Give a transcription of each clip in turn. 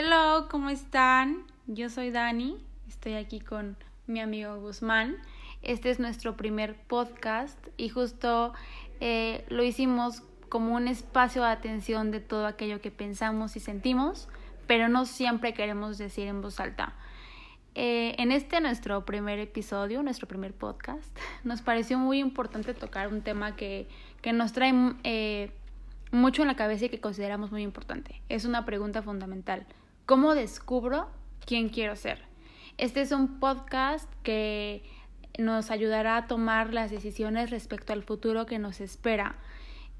Hello, ¿cómo están? Yo soy Dani, estoy aquí con mi amigo Guzmán. Este es nuestro primer podcast y justo eh, lo hicimos como un espacio de atención de todo aquello que pensamos y sentimos, pero no siempre queremos decir en voz alta. Eh, en este nuestro primer episodio, nuestro primer podcast, nos pareció muy importante tocar un tema que, que nos trae eh, mucho en la cabeza y que consideramos muy importante. Es una pregunta fundamental. ¿Cómo descubro quién quiero ser? Este es un podcast que nos ayudará a tomar las decisiones respecto al futuro que nos espera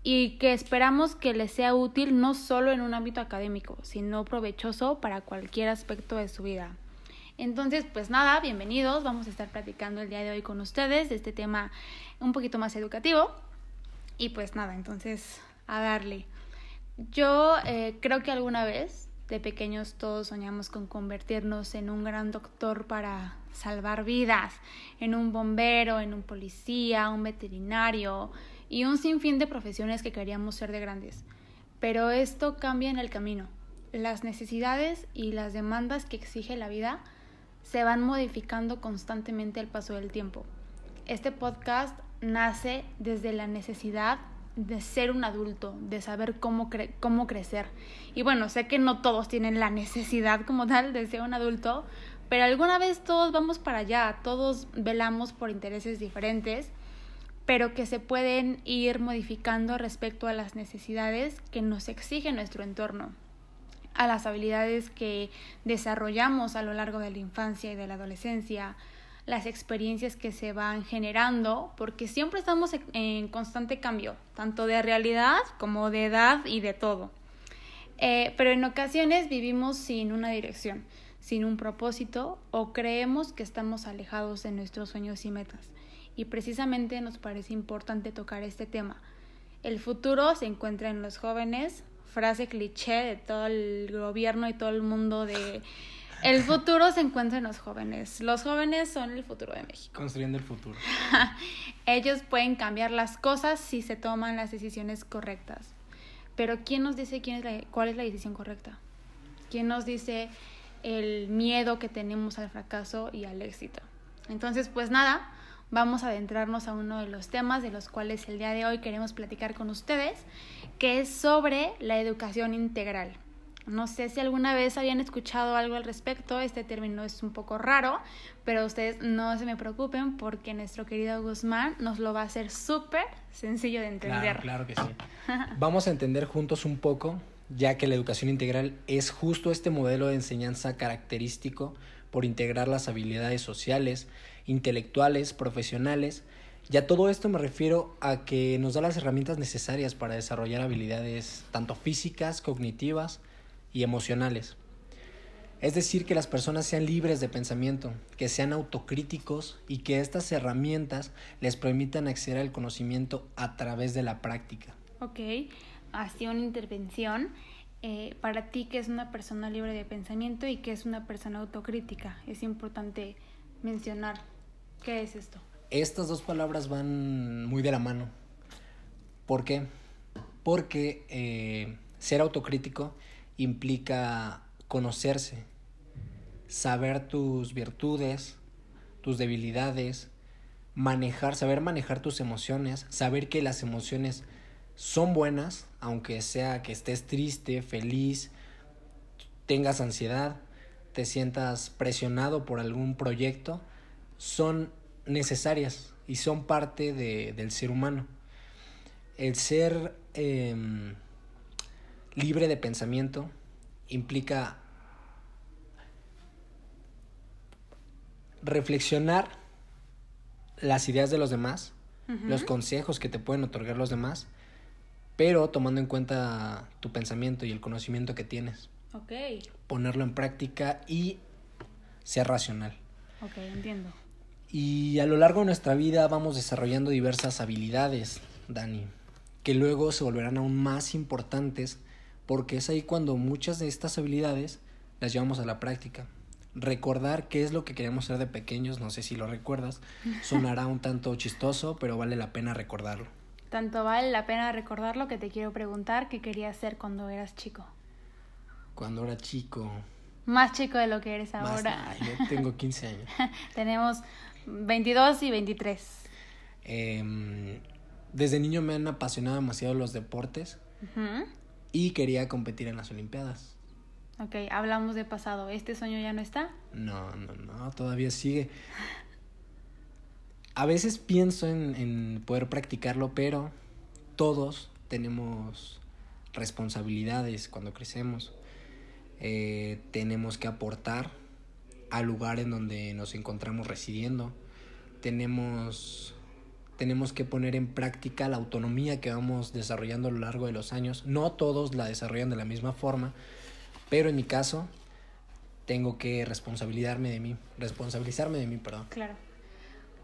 y que esperamos que les sea útil no solo en un ámbito académico, sino provechoso para cualquier aspecto de su vida. Entonces, pues nada, bienvenidos. Vamos a estar platicando el día de hoy con ustedes de este tema un poquito más educativo. Y pues nada, entonces a darle. Yo eh, creo que alguna vez de pequeños todos soñamos con convertirnos en un gran doctor para salvar vidas, en un bombero, en un policía, un veterinario y un sinfín de profesiones que queríamos ser de grandes. Pero esto cambia en el camino. Las necesidades y las demandas que exige la vida se van modificando constantemente al paso del tiempo. Este podcast nace desde la necesidad de ser un adulto, de saber cómo, cómo crecer. Y bueno, sé que no todos tienen la necesidad como tal de ser un adulto, pero alguna vez todos vamos para allá, todos velamos por intereses diferentes, pero que se pueden ir modificando respecto a las necesidades que nos exige nuestro entorno, a las habilidades que desarrollamos a lo largo de la infancia y de la adolescencia, las experiencias que se van generando, porque siempre estamos en constante cambio, tanto de realidad como de edad y de todo. Eh, pero en ocasiones vivimos sin una dirección, sin un propósito o creemos que estamos alejados de nuestros sueños y metas. Y precisamente nos parece importante tocar este tema. El futuro se encuentra en los jóvenes, frase cliché de todo el gobierno y todo el mundo de el futuro se encuentra en los jóvenes. Los jóvenes son el futuro de México. Construyendo el futuro. Ellos pueden cambiar las cosas si se toman las decisiones correctas. Pero ¿quién nos dice quién es la, cuál es la decisión correcta? ¿Quién nos dice el miedo que tenemos al fracaso y al éxito? Entonces, pues nada, vamos a adentrarnos a uno de los temas de los cuales el día de hoy queremos platicar con ustedes, que es sobre la educación integral. No sé si alguna vez habían escuchado algo al respecto, este término es un poco raro, pero ustedes no se me preocupen porque nuestro querido Guzmán nos lo va a hacer súper sencillo de entender. Claro, claro que sí. Vamos a entender juntos un poco, ya que la educación integral es justo este modelo de enseñanza característico por integrar las habilidades sociales, intelectuales, profesionales, y a todo esto me refiero a que nos da las herramientas necesarias para desarrollar habilidades tanto físicas, cognitivas, y emocionales. Es decir, que las personas sean libres de pensamiento, que sean autocríticos y que estas herramientas les permitan acceder al conocimiento a través de la práctica. Ok, una intervención. Eh, para ti, que es una persona libre de pensamiento y que es una persona autocrítica? Es importante mencionar. ¿Qué es esto? Estas dos palabras van muy de la mano. ¿Por qué? Porque eh, ser autocrítico implica conocerse, saber tus virtudes, tus debilidades, manejar, saber manejar tus emociones, saber que las emociones son buenas, aunque sea que estés triste, feliz, tengas ansiedad, te sientas presionado por algún proyecto, son necesarias y son parte de, del ser humano. El ser em, libre de pensamiento implica reflexionar las ideas de los demás, los consejos que te pueden otorgar los demás, pero tomando en cuenta tu pensamiento y el conocimiento que tienes. Ok. Ponerlo en práctica y ser racional. Ok, entiendo. Y a lo largo de nuestra vida vamos desarrollando diversas habilidades, Dani, que luego se volverán aún más importantes porque es ahí cuando muchas de estas habilidades las llevamos a la práctica. Recordar qué es lo que queríamos ser de pequeños, no sé si lo recuerdas, sonará un tanto chistoso, pero vale la pena recordarlo. Tanto vale la pena recordarlo que te quiero preguntar qué querías ser cuando eras chico. Cuando era chico. Más chico de lo que eres Más, ahora. nah, yo tengo 15 años. Tenemos 22 y 23. Em, desde niño me han apasionado demasiado los deportes Ujú. Y quería competir en las Olimpiadas. Ok, hablamos de pasado. ¿Este sueño ya no está? No, no, no, todavía sigue. A veces pienso en, en poder practicarlo, pero todos tenemos responsabilidades cuando crecemos. Eh, tenemos que aportar al lugar en donde nos encontramos residiendo. Tenemos, tenemos que poner en práctica la autonomía que vamos desarrollando a lo largo de los años. No todos la desarrollan de la misma forma, pero en mi caso tengo que responsabilizarme de mí, responsabilizarme de mí, perdón. Claro.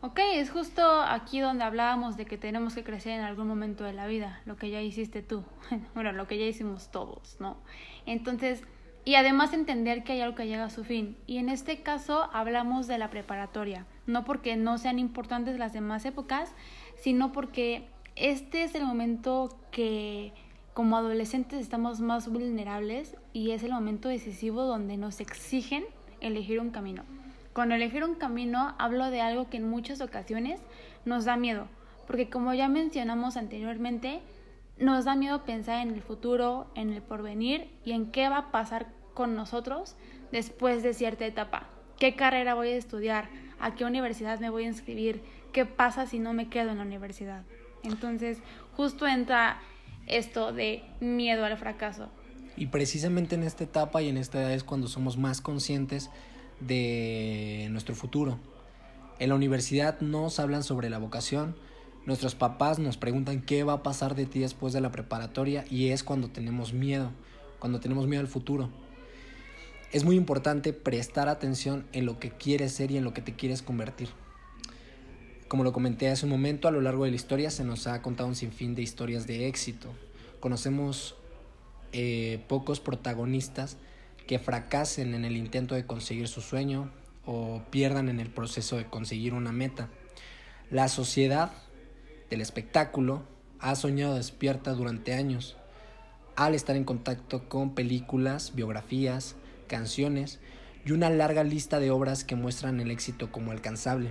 Ok, es justo aquí donde hablábamos de que tenemos que crecer en algún momento de la vida, lo que ya hiciste tú, bueno, lo que ya hicimos todos, ¿no? Entonces, y además entender que hay algo que llega a su fin. Y en este caso hablamos de la preparatoria, no porque no sean importantes las demás épocas, sino porque este es el momento que como adolescentes estamos más vulnerables y es el momento decisivo donde nos exigen elegir un camino. Cuando elegir un camino hablo de algo que en muchas ocasiones nos da miedo, porque como ya mencionamos anteriormente, nos da miedo pensar en el futuro, en el porvenir y en qué va a pasar con nosotros después de cierta etapa. ¿Qué carrera voy a estudiar? ¿A qué universidad me voy a inscribir? ¿Qué pasa si no me quedo en la universidad? Entonces, justo entra esto de miedo al fracaso. Y precisamente en esta etapa y en esta edad es cuando somos más conscientes de nuestro futuro. En la universidad nos hablan sobre la vocación, nuestros papás nos preguntan qué va a pasar de ti después de la preparatoria y es cuando tenemos miedo, cuando tenemos miedo al futuro. Es muy importante prestar atención en lo que quieres ser y en lo que te quieres convertir. Como lo comenté hace un momento, a lo largo de la historia se nos ha contado un sinfín de historias de éxito. Conocemos eh, pocos protagonistas que fracasen en el intento de conseguir su sueño o pierdan en el proceso de conseguir una meta. La sociedad del espectáculo ha soñado despierta durante años al estar en contacto con películas, biografías, canciones y una larga lista de obras que muestran el éxito como alcanzable.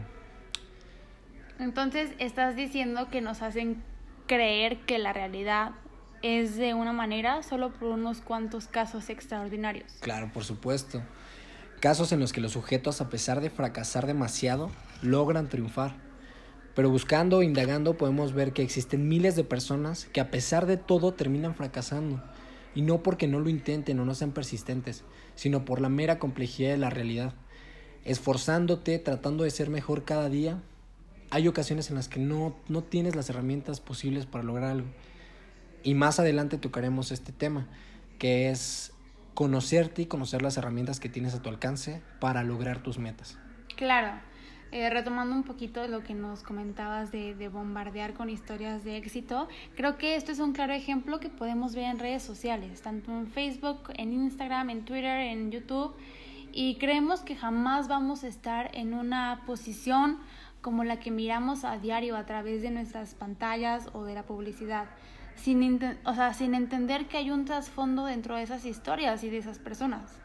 Entonces, estás diciendo que nos hacen creer que la realidad es de una manera solo por unos cuantos casos extraordinarios. Claro, por supuesto. Casos en los que los sujetos, a pesar de fracasar demasiado, logran triunfar. Pero buscando o indagando podemos ver que existen miles de personas que a pesar de todo terminan fracasando. Y no porque no lo intenten o no sean persistentes, sino por la mera complejidad de la realidad. Esforzándote, tratando de ser mejor cada día, hay ocasiones en las que no, no tienes las herramientas posibles para lograr algo. Y más adelante tocaremos este tema, que es conocerte y conocer las herramientas que tienes a tu alcance para lograr tus metas. Claro, eh, retomando un poquito lo que nos comentabas de, de, bombardear con historias de éxito, creo que esto es un claro ejemplo que podemos ver en redes sociales, tanto en Facebook, en Instagram, en Twitter, en YouTube, y creemos que jamás vamos a estar en una posición como la que miramos a diario a través de nuestras pantallas o de la publicidad sin, o sea, sin entender que hay un trasfondo dentro de esas historias y de esas personas.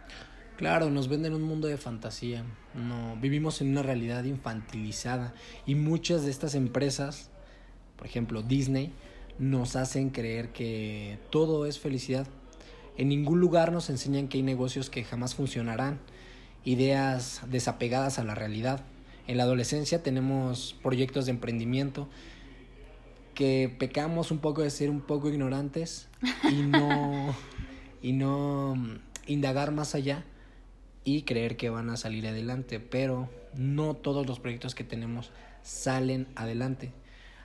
Claro, nos venden un mundo de fantasía. No, vivimos en una realidad infantilizada y muchas de estas empresas, por ejemplo Disney, nos hacen creer que todo es felicidad. En ningún lugar nos enseñan que hay negocios que jamás funcionarán, ideas desapegadas a la realidad. En la adolescencia tenemos proyectos de emprendimiento que pecamos un poco de ser un poco ignorantes y no, y no indagar más allá y creer que van a salir adelante, pero no todos los proyectos que tenemos salen adelante.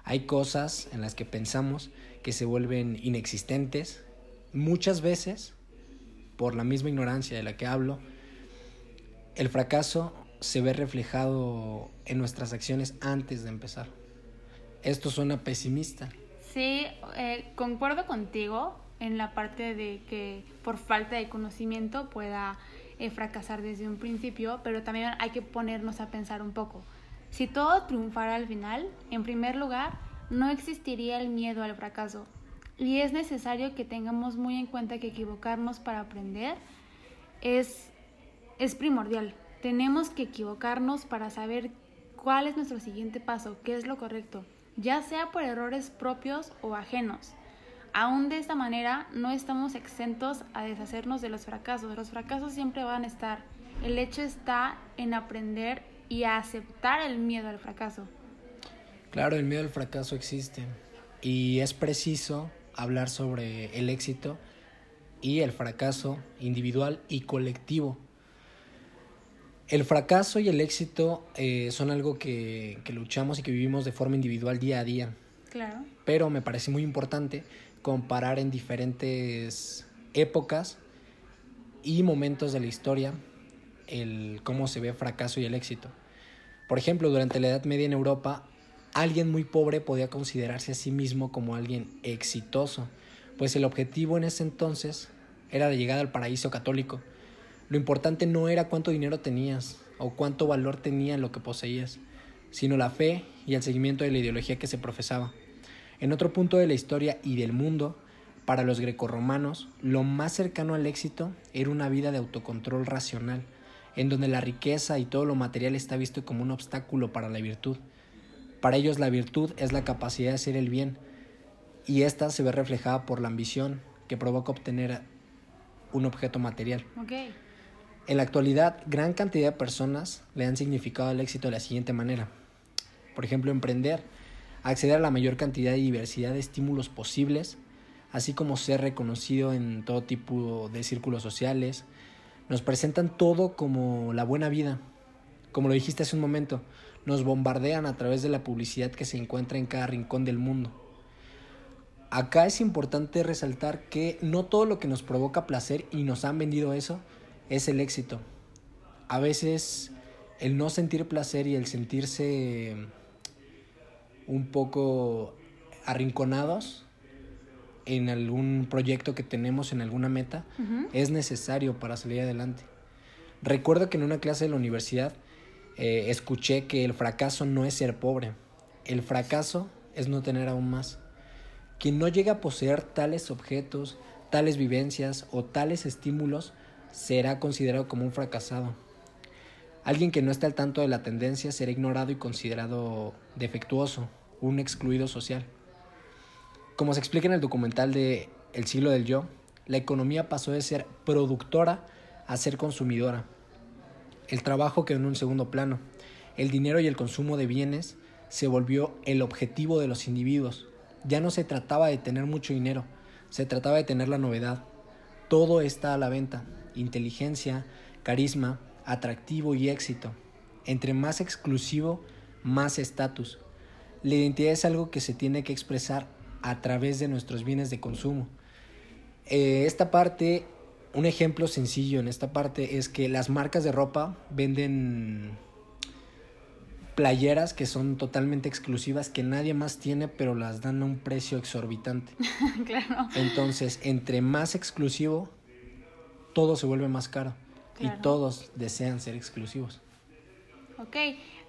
Hay cosas en las que pensamos que se vuelven inexistentes, muchas veces, por la misma ignorancia de la que hablo, el fracaso se ve reflejado en nuestras acciones antes de empezar esto suena pesimista. Sí, eh, concuerdo contigo en la parte de que por falta de conocimiento pueda eh, fracasar desde un principio, pero también hay que ponernos a pensar un poco. Si todo triunfara al final, en primer lugar, no existiría el miedo al fracaso. Y es necesario que tengamos muy en cuenta que equivocarnos para aprender es, es primordial. Tenemos que equivocarnos para saber cuál es nuestro siguiente paso, qué es lo correcto, ya sea por errores propios o ajenos. Aún de esta manera no estamos exentos a deshacernos de los fracasos. Los fracasos siempre van a estar. El hecho está en aprender y a aceptar el miedo al fracaso. Claro, el miedo al fracaso existe y es preciso hablar sobre el éxito y el fracaso individual y colectivo. El fracaso y el éxito eh, son algo que, que, luchamos y que vivimos de forma individual día a día. Claro. Pero me parece muy importante comparar en diferentes épocas y momentos de la historia el cómo se ve el fracaso y el éxito. Por ejemplo, durante la Edad Media en Europa alguien muy pobre podía considerarse a sí mismo como alguien exitoso, pues el objetivo en ese entonces era la llegada al paraíso católico. Lo importante no era cuánto dinero tenías o cuánto valor tenía lo que poseías, sino la fe y el seguimiento de la ideología que se profesaba. En otro punto de la historia y del mundo, para los grecorromanos, lo más cercano al éxito era una vida de autocontrol racional, en donde la riqueza y todo lo material está visto como un obstáculo para la virtud. Para ellos la virtud es la capacidad de hacer el bien y esta se ve reflejada por la ambición que provoca obtener un objeto material. Okay. En la actualidad, gran cantidad de personas le han significado el éxito de la siguiente manera. Por ejemplo, emprender, acceder a la mayor cantidad y diversidad de estímulos posibles, así como ser reconocido en todo tipo de círculos sociales. Nos presentan todo como la buena vida. Como lo dijiste hace un momento, nos bombardean a través de la publicidad que se encuentra en cada rincón del mundo. Acá es importante resaltar que no todo lo que nos provoca placer y nos han vendido eso es el éxito. A veces el no sentir placer y el sentirse un poco arrinconados en algún proyecto que tenemos, en alguna meta, es necesario para salir adelante. Recuerdo que en una clase de la universidad eh, escuché que el fracaso no es ser pobre, el fracaso es no tener aún más. Quien no llega a poseer tales objetos, tales vivencias o tales estímulos será considerado como un fracasado. Alguien que no está al tanto de la tendencia será ignorado y considerado defectuoso, un excluido social. Como se explica en el documental de El siglo del yo, la economía pasó de ser productora a ser consumidora. El trabajo quedó en un segundo plano. El dinero y el consumo de bienes se volvió el objetivo de los individuos. Ya no se trataba de tener mucho dinero, se trataba de tener la novedad. Todo está a la venta. Inteligencia, carisma, atractivo y éxito. Entre más exclusivo, más estatus. La identidad es algo que se tiene que expresar a través de nuestros bienes de consumo. Eh, esta parte un ejemplo sencillo en esta parte es que las marcas de ropa venden playeras que son totalmente exclusivas que nadie más tiene pero las dan a un precio exorbitante. claro. Entonces, entre más exclusivo, todo se vuelve más caro y todos desean ser exclusivos. Ok,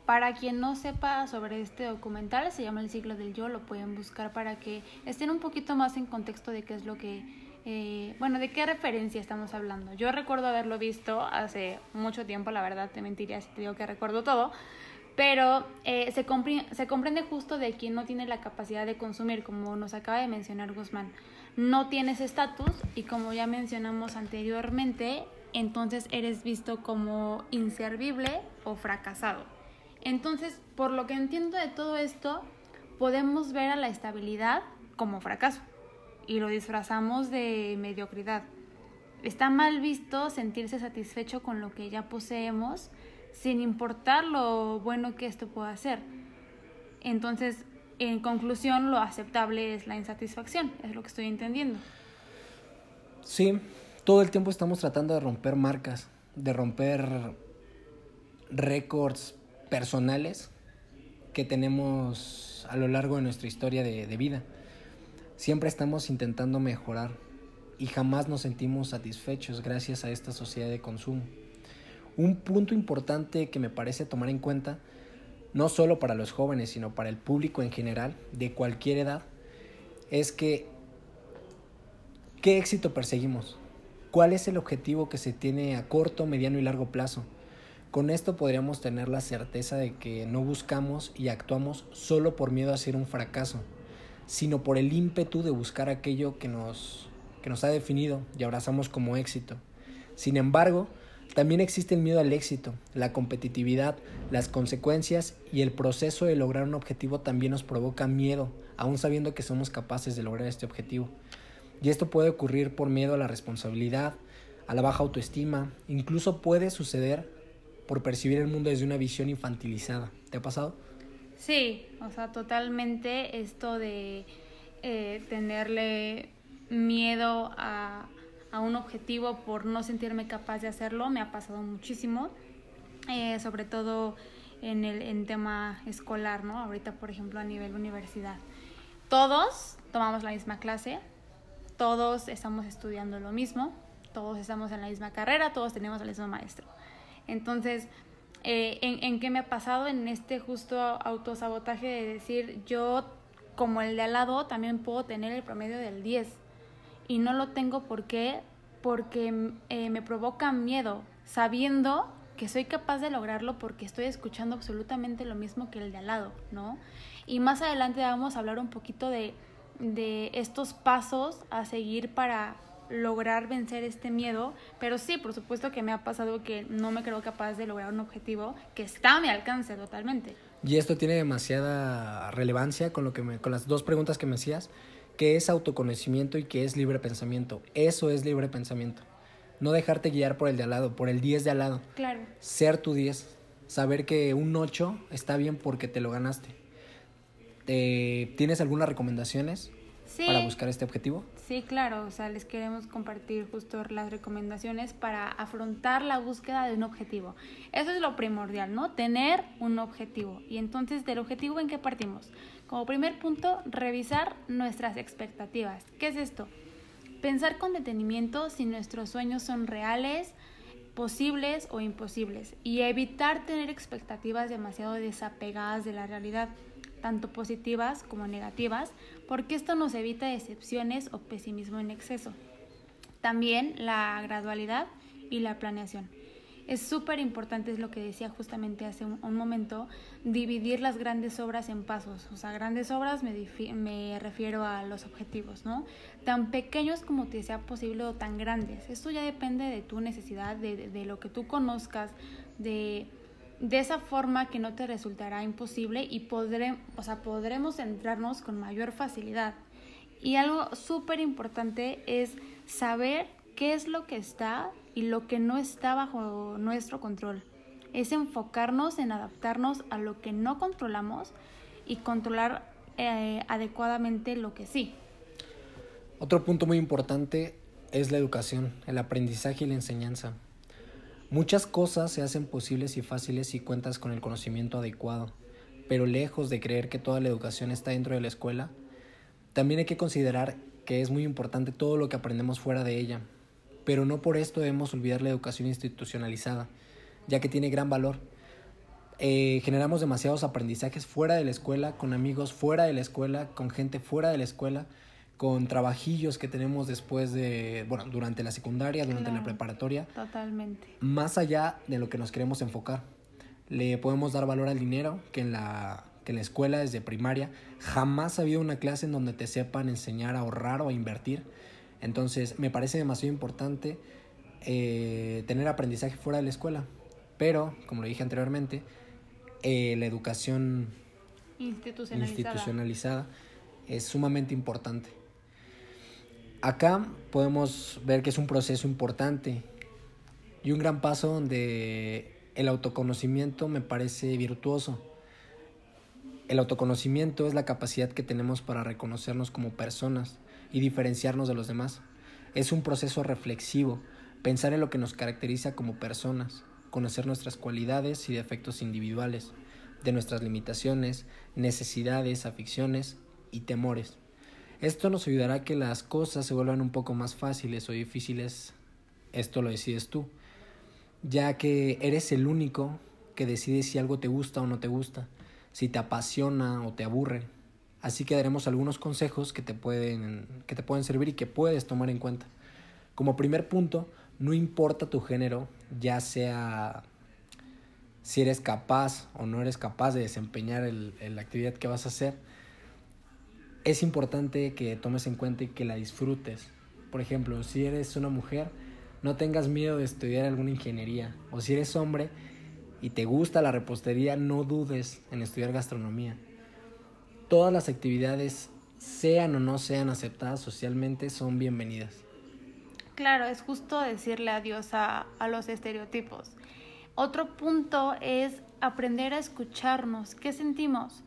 para quien no sepa sobre este documental, se llama El siglo del yo, lo pueden buscar para que estén un poquito más en contexto de qué es lo que eh, bueno, ¿de qué referencia estamos hablando? Yo recuerdo haberlo visto hace mucho tiempo, la verdad te mentiría si te digo que recuerdo todo, pero eh, se, se comprende justo de quien no tiene la capacidad de consumir, como nos acaba de mencionar Guzmán. No tienes estatus y como ya mencionamos anteriormente, entonces eres visto como inservible o fracasado. Entonces, por lo que entiendo de todo esto, podemos ver a la estabilidad como fracaso y lo disfrazamos de mediocridad. Está mal visto sentirse satisfecho con lo que ya poseemos sin importar lo bueno que esto pueda hacer. Entonces, en conclusión, lo aceptable es la insatisfacción, es lo que estoy entendiendo. Sí, todo el tiempo estamos tratando de romper marcas, de romper récords personales que tenemos a lo largo de nuestra historia de, vida. Siempre estamos intentando mejorar y jamás nos sentimos satisfechos gracias a esta sociedad de consumo. Un punto importante que me parece tomar en cuenta, no solo para los jóvenes, sino para el público en general, de cualquier edad, es que ¿qué éxito perseguimos? Cuál es el objetivo que se tiene a corto, mediano y largo plazo. Con esto podríamos tener la certeza de que no buscamos y actuamos solo por miedo a ser un fracaso, sino por el ímpetu de buscar aquello que nos, que nos ha definido y abrazamos como éxito. Sin embargo, también existe el miedo al éxito, la competitividad, las consecuencias y el proceso de lograr un objetivo también nos provoca miedo, aun sabiendo que somos capaces de lograr este objetivo. Y esto puede ocurrir por miedo a la responsabilidad, a la baja autoestima, incluso puede suceder por percibir el mundo desde una visión infantilizada. ¿Te ha pasado? Sí, o sea, totalmente esto de eh, tenerle miedo a, a, un objetivo por no sentirme capaz de hacerlo me ha pasado muchísimo, eh, sobre todo en el en tema escolar, ¿no? Ahorita, por ejemplo, a nivel universidad. Todos tomamos la misma clase, todos estamos estudiando lo mismo, todos estamos en la misma carrera, todos tenemos al mismo maestro. Entonces, eh, ¿en, ¿en qué me ha pasado? En este justo autosabotaje de decir, yo como el de al lado también puedo tener el promedio del 10 y no lo tengo ¿por qué? porque eh, me provoca miedo, sabiendo que soy capaz de lograrlo porque estoy escuchando absolutamente lo mismo que el de al lado, ¿no? Y más adelante vamos a hablar un poquito de de estos pasos a seguir para lograr vencer este miedo, pero sí, por supuesto que me ha pasado que no me creo capaz de lograr un objetivo que está a mi alcance totalmente. Y esto tiene demasiada relevancia con lo que me, con las dos preguntas que me hacías, que es autoconocimiento y que es libre pensamiento. Eso es libre pensamiento. No dejarte guiar por el de al lado, por el 10 de al lado. Claro. Ser tu 10. Saber que un 8 está bien porque te lo ganaste eh, ¿Tienes algunas recomendaciones para buscar este objetivo? Sí, claro, o sea, les queremos compartir justo las recomendaciones para afrontar la búsqueda de un objetivo. Eso es lo primordial, ¿no? Tener un objetivo. Y entonces, ¿del objetivo en qué partimos? Como primer punto, revisar nuestras expectativas. ¿Qué es esto? Pensar con detenimiento si nuestros sueños son reales, posibles o imposibles y evitar tener expectativas demasiado desapegadas de la realidad tanto positivas como negativas, porque esto nos evita decepciones o pesimismo en exceso. También la gradualidad y la planeación. Es súper importante, es lo que decía justamente hace un, momento, dividir las grandes obras en pasos. O sea, grandes obras me, me refiero a los objetivos, ¿no? Tan pequeños como te sea posible o tan grandes. Esto ya depende de tu necesidad, de, de lo que tú conozcas, de de esa forma que no te resultará imposible y podré, o sea, podremos centrarnos con mayor facilidad. Y algo súper importante es saber qué es lo que está y lo que no está bajo nuestro control. Es enfocarnos en adaptarnos a lo que no controlamos y controlar eh, adecuadamente lo que sí. Otro punto muy importante es la educación, el aprendizaje y la enseñanza. Muchas cosas se hacen posibles y fáciles si cuentas con el conocimiento adecuado, pero lejos de creer que toda la educación está dentro de la escuela, también hay que considerar que es muy importante todo lo que aprendemos fuera de ella, pero no por esto debemos olvidar la educación institucionalizada, ya que tiene gran valor. Eh, generamos demasiados aprendizajes fuera de la escuela, con amigos fuera de la escuela, con gente fuera de la escuela, con trabajillos que tenemos después de, bueno, durante la secundaria, durante la preparatoria. Totalmente. Más allá de lo que nos queremos enfocar. Le podemos dar valor al dinero, que en la, que en la escuela desde primaria jamás ha habido una clase en donde te sepan enseñar a ahorrar o a invertir. Entonces me parece demasiado importante eh, tener aprendizaje fuera de la escuela. Pero, como lo dije anteriormente, eh, la educación institucionalizada es sumamente importante. Acá podemos ver que es un proceso importante y un gran paso donde el autoconocimiento me parece virtuoso. El autoconocimiento es la capacidad que tenemos para reconocernos como personas y diferenciarnos de los demás. Es un proceso reflexivo, pensar en lo que nos caracteriza como personas, conocer nuestras cualidades y defectos individuales, de nuestras limitaciones, necesidades, aficiones y temores. Esto nos ayudará a que las cosas se vuelvan un poco más fáciles o difíciles. Esto lo decides tú, ya que eres el único que decide si algo te gusta o no te gusta, si te apasiona o te aburre. Así que daremos algunos consejos que te pueden, que te pueden servir y que puedes tomar en cuenta. Como primer punto, no importa tu género, ya sea si eres capaz o no eres capaz de desempeñar la actividad que vas a hacer, es importante que tomes en cuenta y que la disfrutes. Por ejemplo, si eres una mujer, no tengas miedo de estudiar alguna ingeniería. O si eres hombre y te gusta la repostería, no dudes en estudiar gastronomía. Todas las actividades, sean o no sean aceptadas socialmente, son bienvenidas. Claro, es justo decirle adiós a, a los estereotipos. Otro punto es aprender a escucharnos. ¿Qué sentimos?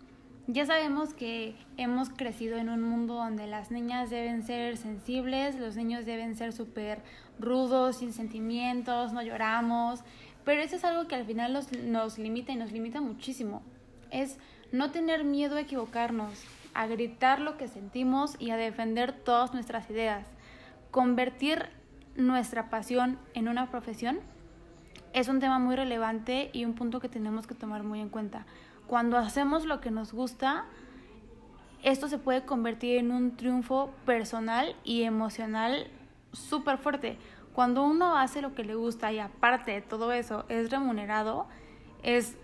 Ya sabemos que hemos crecido en un mundo donde las niñas deben ser sensibles, los niños deben ser súper rudos, sin sentimientos, no lloramos, pero eso es algo que al final nos, nos limita y nos limita muchísimo. Es no tener miedo a equivocarnos, a gritar lo que sentimos y a defender todas nuestras ideas. Convertir nuestra pasión en una profesión es un tema muy relevante y un punto que tenemos que tomar muy en cuenta cuando hacemos lo que nos gusta, esto se puede convertir en un triunfo personal y emocional súper fuerte. Cuando uno hace lo que le gusta y aparte de todo eso es remunerado, es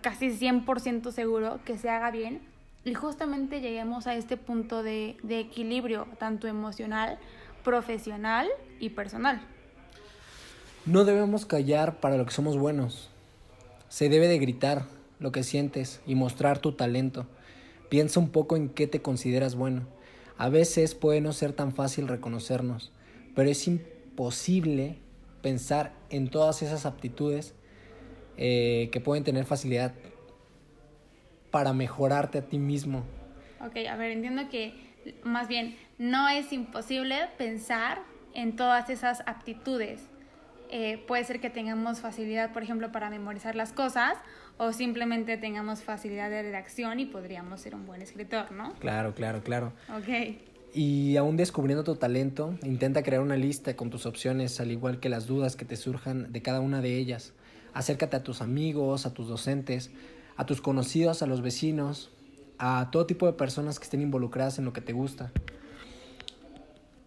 casi 100% seguro que se haga bien y justamente lleguemos a este punto de, de equilibrio, tanto emocional, profesional y personal. No debemos callar para lo que somos buenos. Se debe de gritar, lo que sientes y mostrar tu talento. Piensa un poco en qué te consideras bueno. A veces puede no ser tan fácil reconocernos, pero es imposible pensar en todas esas aptitudes eh, que pueden tener facilidad para mejorarte a ti mismo. Ok, a ver, entiendo que más bien no es imposible pensar en todas esas aptitudes. Eh, puede ser que tengamos facilidad, por ejemplo, para memorizar las cosas o simplemente tengamos facilidad de redacción y podríamos ser un buen escritor, ¿no? Claro, claro, claro. Ok. Y aún descubriendo tu talento, intenta crear una lista con tus opciones, al igual que las dudas que te surjan de cada una de ellas. Acércate a tus amigos, a tus docentes, a tus conocidos, a los vecinos, a todo tipo de personas que estén involucradas en lo que te gusta.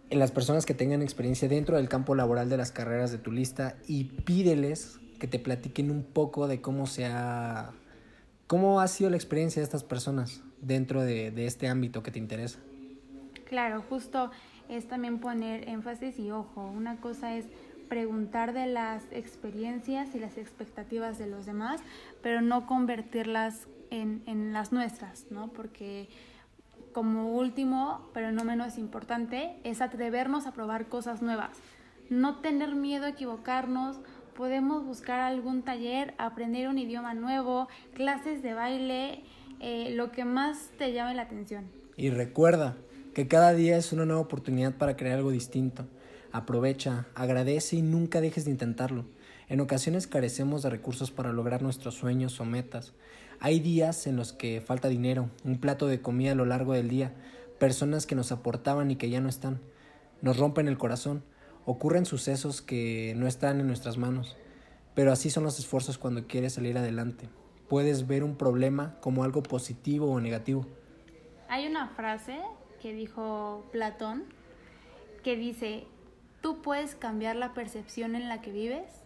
En las personas que tengan experiencia dentro del campo laboral de las carreras de tu lista y pídeles que te platiquen un poco de cómo se ha, cómo ha sido la experiencia de estas personas dentro de, de este ámbito que te interesa. Claro, justo es también poner énfasis y ojo, una cosa es preguntar de las experiencias y las expectativas de los demás, pero no convertirlas en, en las nuestras, ¿no? Porque como último, pero no menos importante, es atrevernos a probar cosas nuevas. No tener miedo a equivocarnos, podemos buscar algún taller, aprender un idioma nuevo, clases de baile, eh, lo que más te llame la atención. Y recuerda que cada día es una nueva oportunidad para crear algo distinto. Aprovecha, agradece y nunca dejes de intentarlo. En ocasiones carecemos de recursos para lograr nuestros sueños o metas. Hay días en los que falta dinero, un plato de comida a lo largo del día, personas que nos aportaban y que ya no están. Nos rompen el corazón ocurren sucesos que no están en nuestras manos, pero así son los esfuerzos cuando quieres salir adelante. Puedes ver un problema como algo positivo o negativo. Hay una frase que dijo Platón que dice, tú puedes cambiar la percepción en la que vives,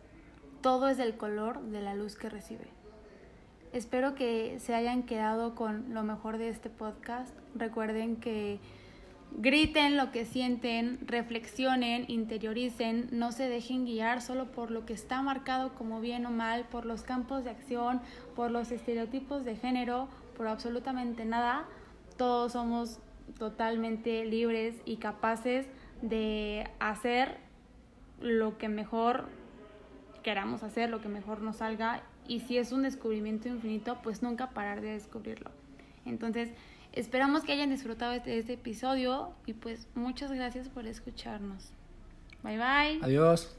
todo es del color de la luz que recibe. Espero que se hayan quedado con lo mejor de este podcast. Recuerden que Griten lo que sienten, reflexionen, interioricen, no se dejen guiar solo por lo que está marcado como bien o mal, por los campos de acción, por los estereotipos de género, por absolutamente nada. Todos somos totalmente libres y capaces de hacer lo que mejor queramos hacer, lo que mejor nos salga y si es un descubrimiento infinito, pues nunca parar de descubrirlo. Entonces, Esperamos que hayan disfrutado de este, este episodio y pues muchas gracias por escucharnos. Bye bye. Adiós.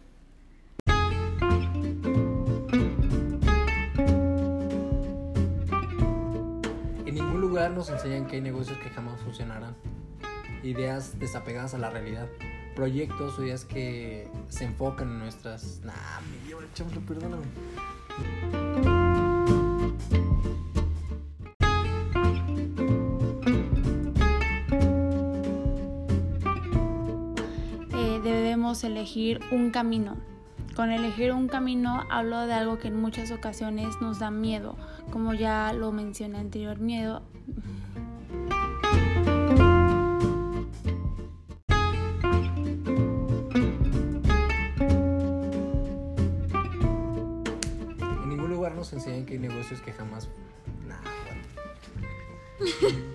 En ningún lugar nos enseñan que hay negocios que jamás funcionarán. Ideas desapegadas a la realidad. Proyectos o ideas que se enfocan en nuestras... Nah, me lleva el perdóname. Elegir un camino. Con elegir un camino hablo de algo que en muchas ocasiones nos da miedo, como ya lo mencioné anterior, miedo En ningún lugar nos enseñan que hay negocios que jamás... Nah, bueno.